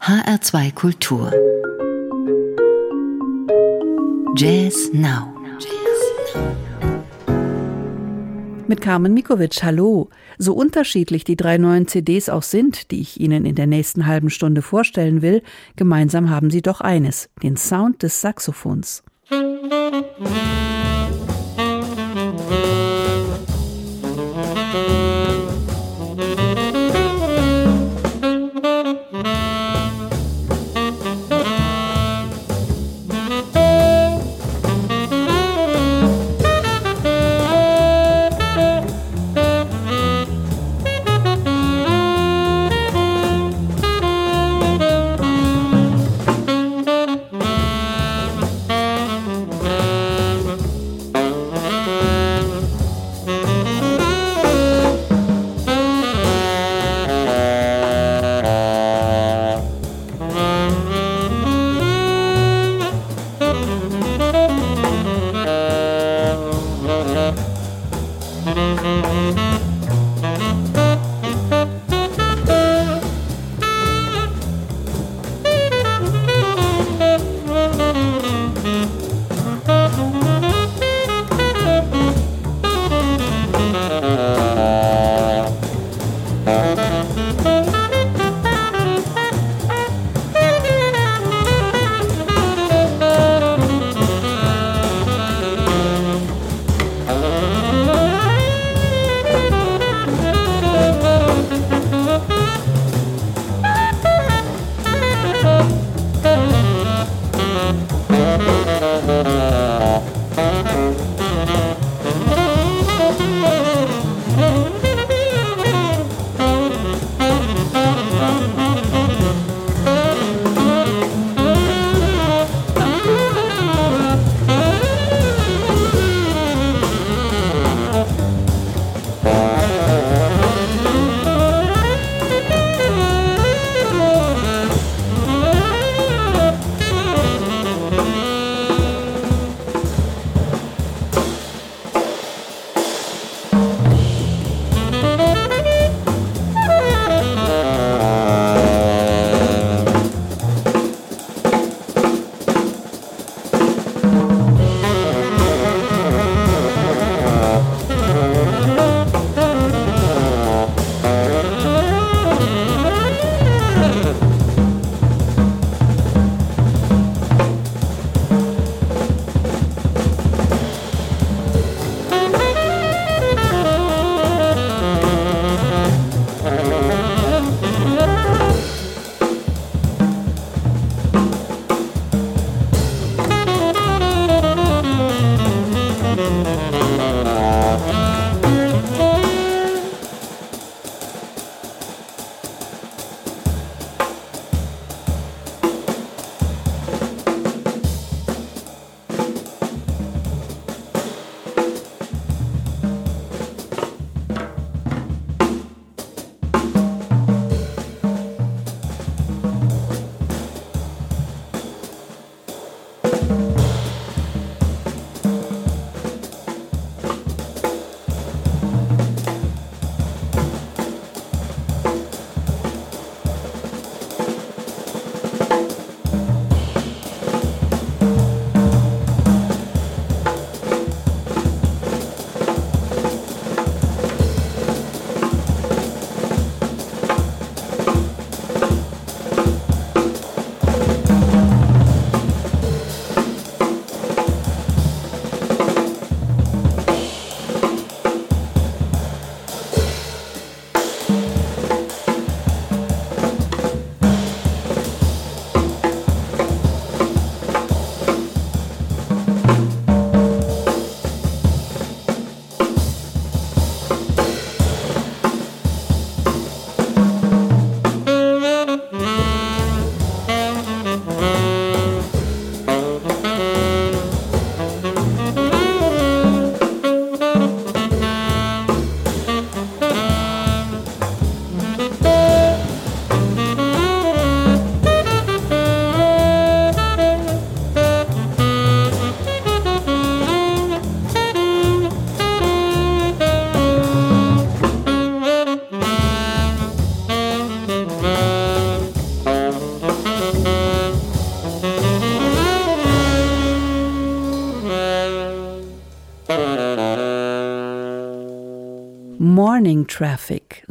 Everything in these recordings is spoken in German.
HR2 Kultur Jazz Now Mit Carmen Mikovic, hallo. So unterschiedlich die drei neuen CDs auch sind, die ich Ihnen in der nächsten halben Stunde vorstellen will, gemeinsam haben sie doch eines, den Sound des Saxophons. Musik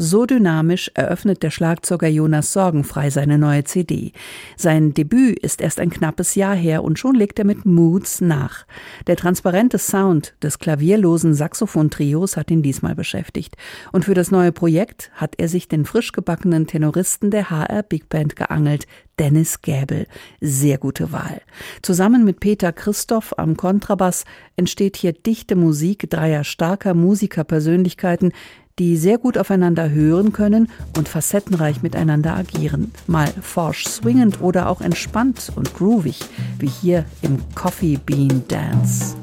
So dynamisch eröffnet der Schlagzeuger Jonas Sorgenfrei seine neue CD. Sein Debüt ist erst ein knappes Jahr her und schon legt er mit Moods nach. Der transparente Sound des klavierlosen Saxophon-Trios hat ihn diesmal beschäftigt. Und für das neue Projekt hat er sich den frisch gebackenen Tenoristen der HR Big Band geangelt, Dennis Gäbel. Sehr gute Wahl. Zusammen mit Peter Christoph am Kontrabass entsteht hier dichte Musik dreier starker Musikerpersönlichkeiten, die sehr gut aufeinander hören können und facettenreich miteinander agieren. Mal forsch swingend oder auch entspannt und groovig, wie hier im Coffee Bean Dance.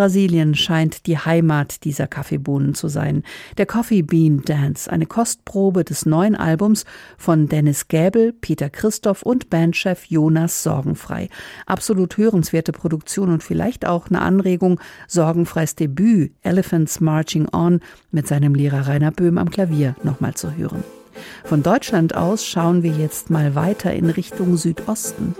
Brasilien scheint die Heimat dieser Kaffeebohnen zu sein. Der Coffee Bean Dance, eine Kostprobe des neuen Albums von Dennis Gäbel, Peter Christoph und Bandchef Jonas Sorgenfrei. Absolut hörenswerte Produktion und vielleicht auch eine Anregung, Sorgenfreis Debüt Elephants Marching On mit seinem Lehrer Rainer Böhm am Klavier nochmal zu hören. Von Deutschland aus schauen wir jetzt mal weiter in Richtung Südosten.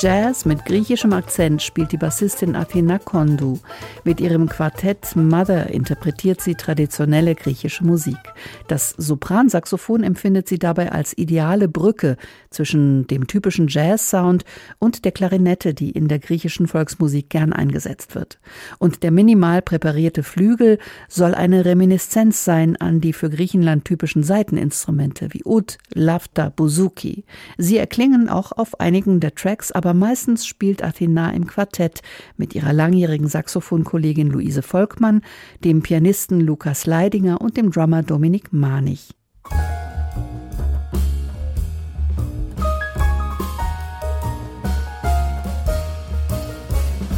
Jazz mit griechischem Akzent spielt die Bassistin Athena Kondu. Mit ihrem Quartett Mother interpretiert sie traditionelle griechische Musik. Das Sopransaxophon empfindet sie dabei als ideale Brücke zwischen dem typischen Jazz-Sound und der Klarinette, die in der griechischen Volksmusik gern eingesetzt wird. Und der minimal präparierte Flügel soll eine Reminiszenz sein an die für Griechenland typischen Saiteninstrumente wie Ud, Lafta, Bouzouki. Sie erklingen auch auf einigen der Tracks, aber aber meistens spielt Athena im Quartett mit ihrer langjährigen Saxophonkollegin Luise Volkmann, dem Pianisten Lukas Leidinger und dem Drummer Dominik Manich.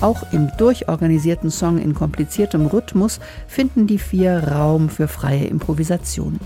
Auch im durchorganisierten Song in kompliziertem Rhythmus finden die vier Raum für freie Improvisation.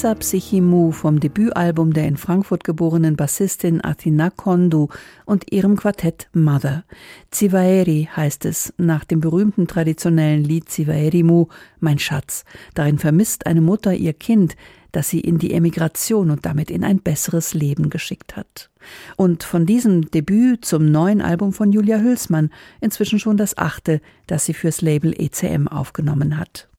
Issa Psychimu vom Debütalbum der in Frankfurt geborenen Bassistin Athina Kondu und ihrem Quartett Mother. Zivaeri heißt es nach dem berühmten traditionellen Lied Zivaerimu, Mein Schatz. Darin vermisst eine Mutter ihr Kind, das sie in die Emigration und damit in ein besseres Leben geschickt hat. Und von diesem Debüt zum neuen Album von Julia Hülsmann, inzwischen schon das achte, das sie fürs Label ECM aufgenommen hat.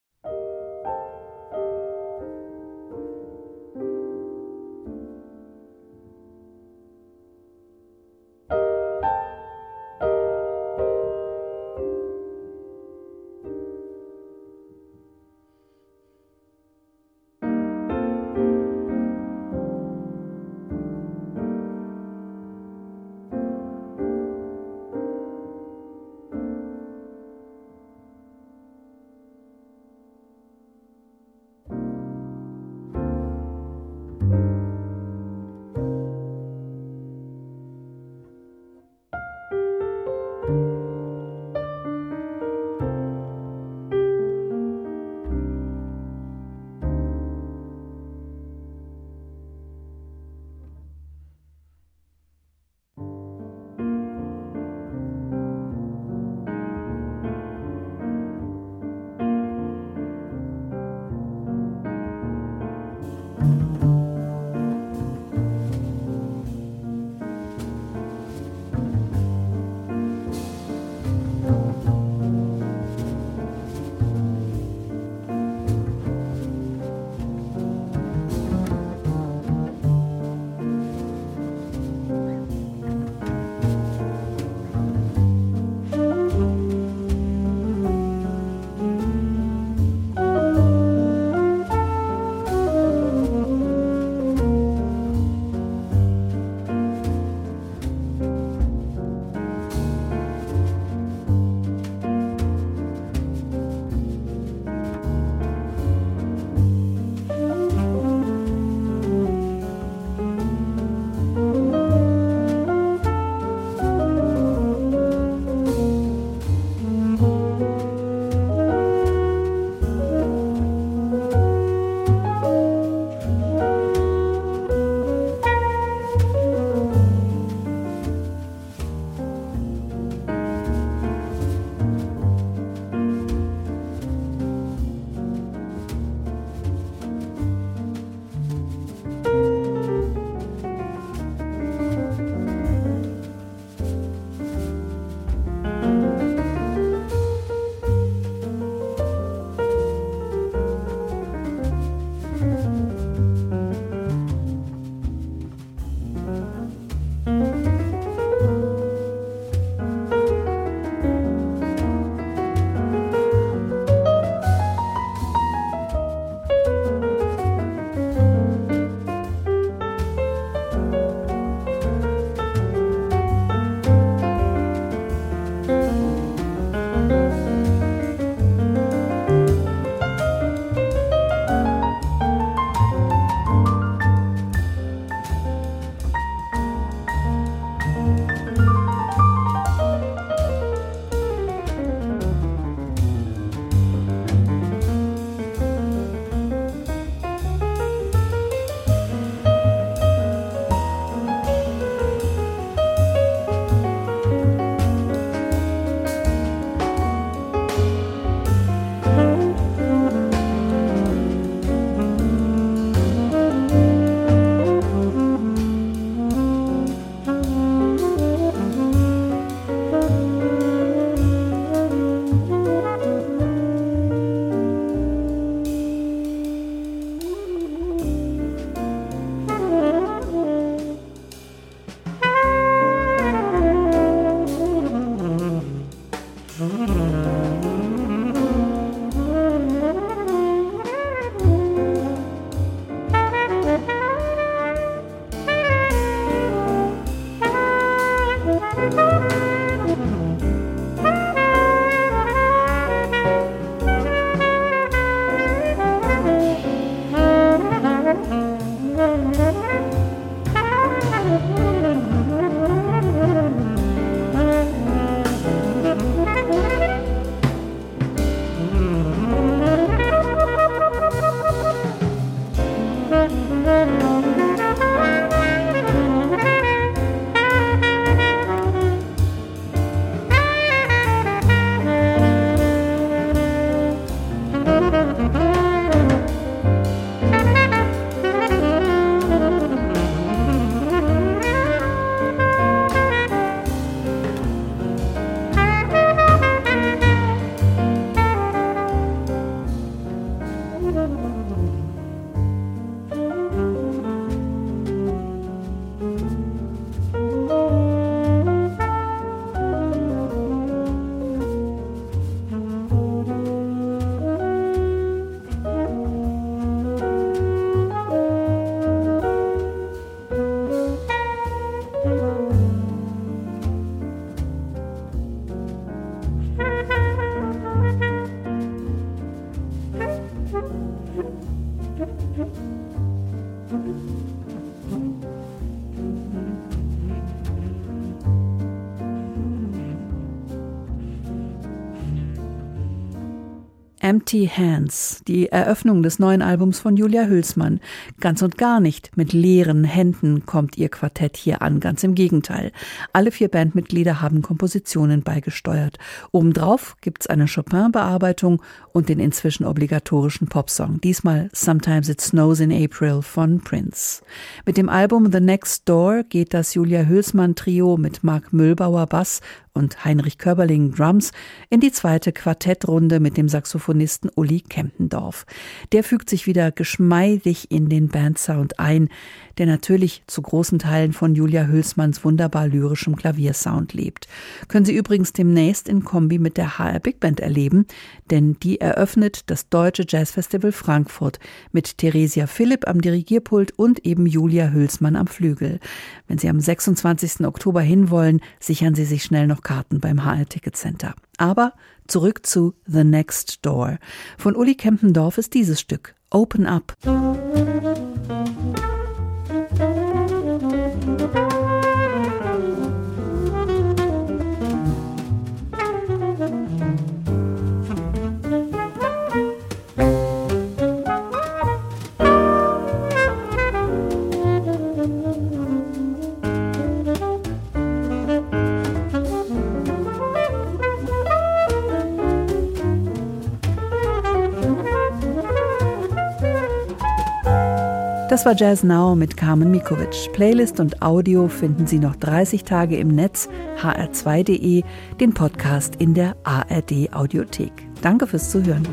Empty Hands, die Eröffnung des neuen Albums von Julia Hülsmann. Ganz und gar nicht mit leeren Händen kommt ihr Quartett hier an, ganz im Gegenteil. Alle vier Bandmitglieder haben Kompositionen beigesteuert. Obendrauf gibt's eine Chopin-Bearbeitung und den inzwischen obligatorischen Popsong, diesmal Sometimes It Snows in April von Prince. Mit dem Album The Next Door geht das Julia Hülsmann Trio mit Mark Müllbauer Bass und Heinrich Körberling Drums in die zweite Quartettrunde mit dem Saxophonisten Uli Kempendorf. Der fügt sich wieder geschmeidig in den Bandsound ein, der natürlich zu großen Teilen von Julia Hülsmanns wunderbar lyrischem Klaviersound lebt. Können Sie übrigens demnächst in Kombi mit der HR Big Band erleben, denn die eröffnet das Deutsche Jazzfestival Frankfurt mit Theresia Philipp am Dirigierpult und eben Julia Hülsmann am Flügel. Wenn Sie am 26. Oktober hinwollen, sichern Sie sich schnell noch noch Karten beim HR Ticket Center. Aber zurück zu The Next Door. Von Uli Kempendorf ist dieses Stück Open Up. Das war Jazz Now mit Carmen Mikovic. Playlist und Audio finden Sie noch 30 Tage im Netz, hr2.de, den Podcast in der ARD Audiothek. Danke fürs Zuhören.